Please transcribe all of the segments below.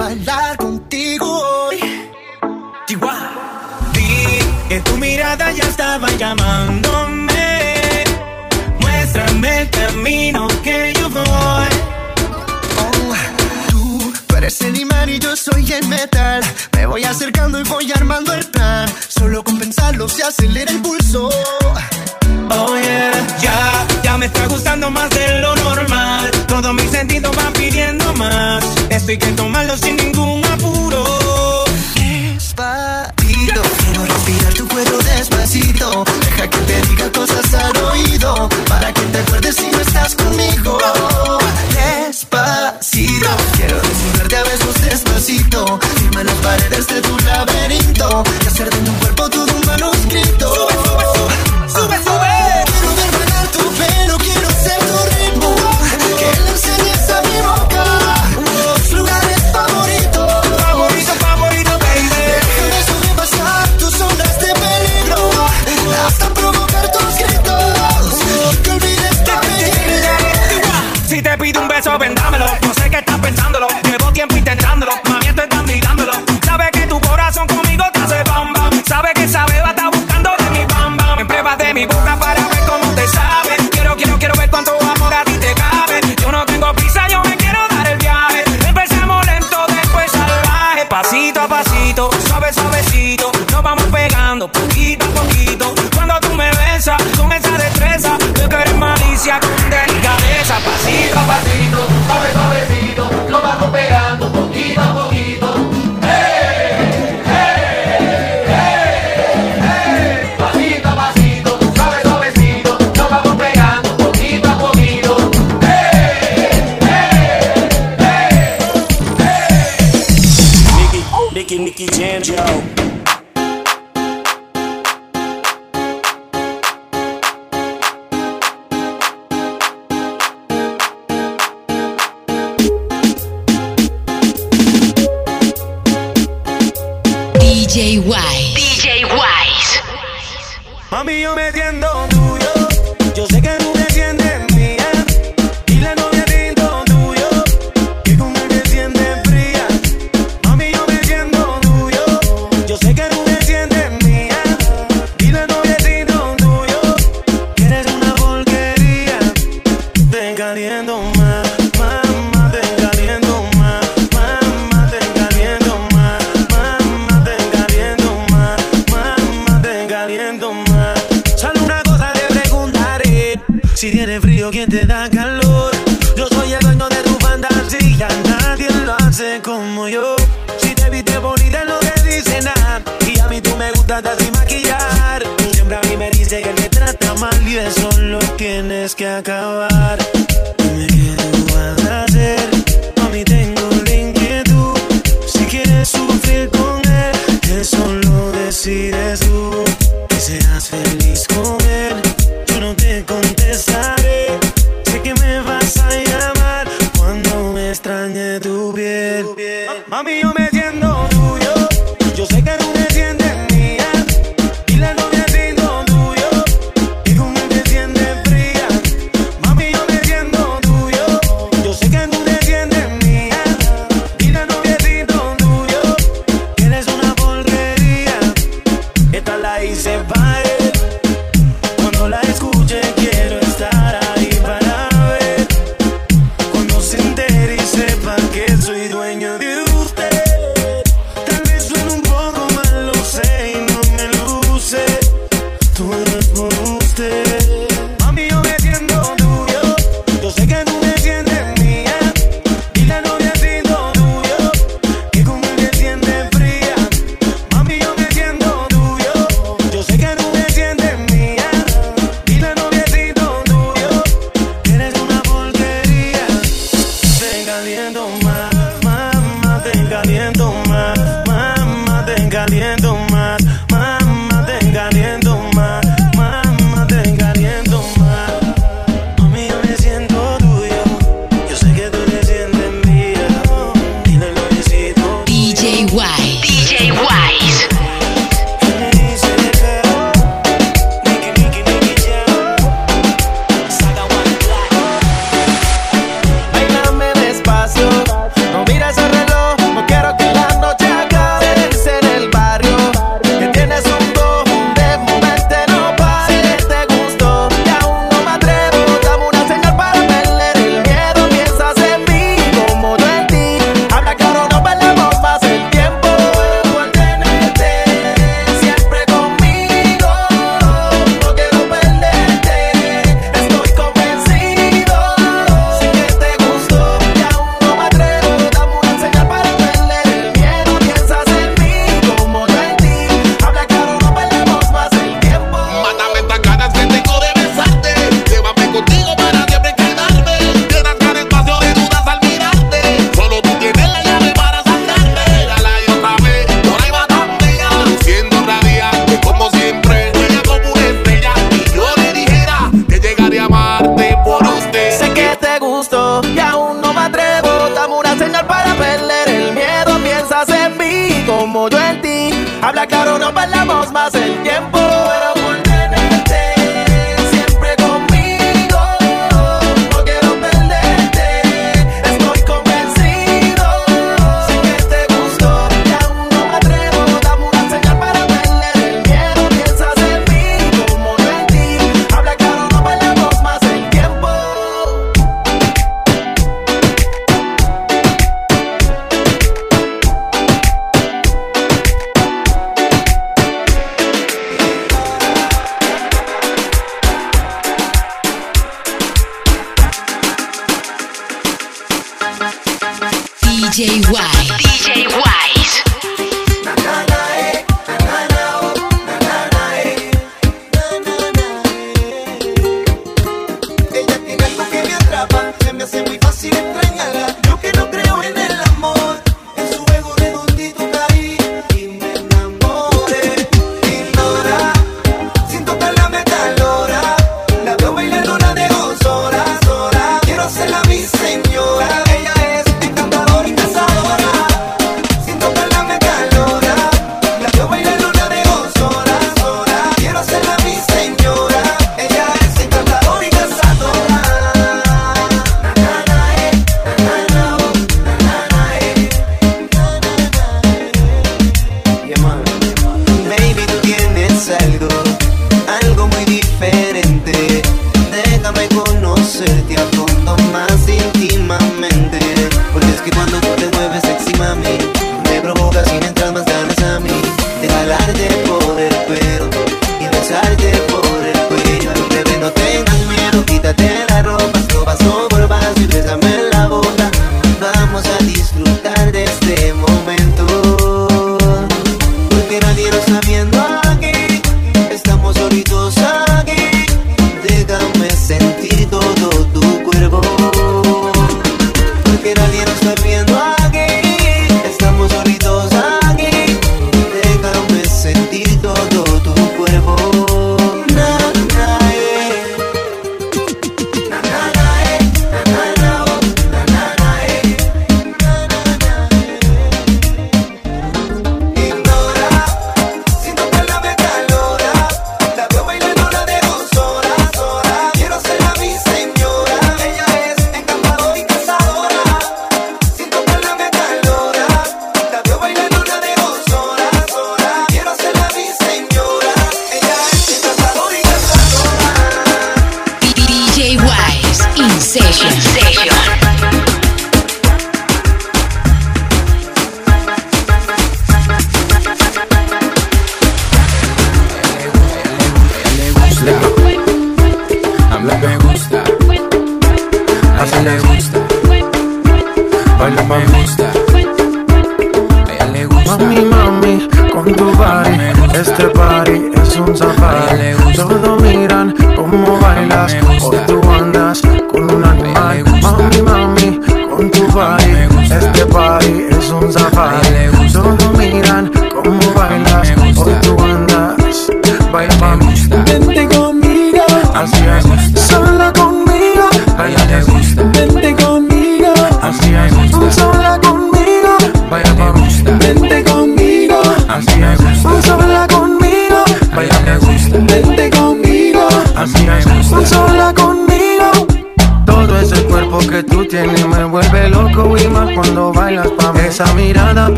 bailar contigo hoy. Chihuahua. Vi que tu mirada ya estaba llamándome. Muéstrame el camino que yo voy. Oh, tú, tú eres el imán y yo soy el metal. Me voy acercando y voy armando el plan. Solo con pensarlo se acelera el pulso. Oh yeah, ya, ya me está gustando más de esto hay que tomarlo sin ningún apuro. Despacito, quiero respirar tu cuero despacito. Deja que te diga cosas al oído. Para que te acuerdes si no estás conmigo. Despacito, quiero desnudarte a besos despacito. Firma las paredes de tu laberinto. Y hacer de tu cuerpo Sinto a paz. DJ Wise. DJ Wise. Mami, yo me tiendo como yo. Si te viste bonita, no te dice nada. Y a mí tú me gustas así maquillar. Siempre a mí me dice que te trata mal y eso lo tienes que acabar. Dime qué tú vas a hacer. Mami, tengo la inquietud. Si quieres sufrir con él, eso lo decides tú. Que seas feliz con tú me guste. como yo en ti. Habla claro, no perdamos más el tiempo. DJY, DJY. regalarte por In Session. In session. le gusta. Baila me gusta. A ella le gusta. Mami, mami, con tu body. Este party es un safari. Todo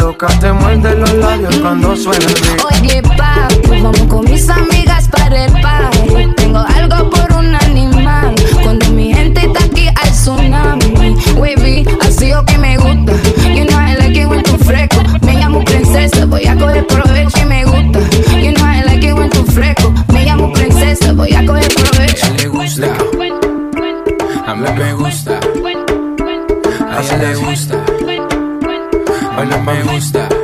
loca, te muerde los labios cuando suena el. Oye, papi, vamos con mis amigas para el party. Tengo algo por un animal. Cuando mi gente está aquí al tsunami. Wavy, así o que me gusta. You know I like it when tu fresco. Me llamo princesa, voy a coger provecho y me gusta. You know I like it when tu fresco. Me llamo princesa, voy a coger provecho. A ella le gusta. A mí me gusta. A ella le gusta. No me gusta.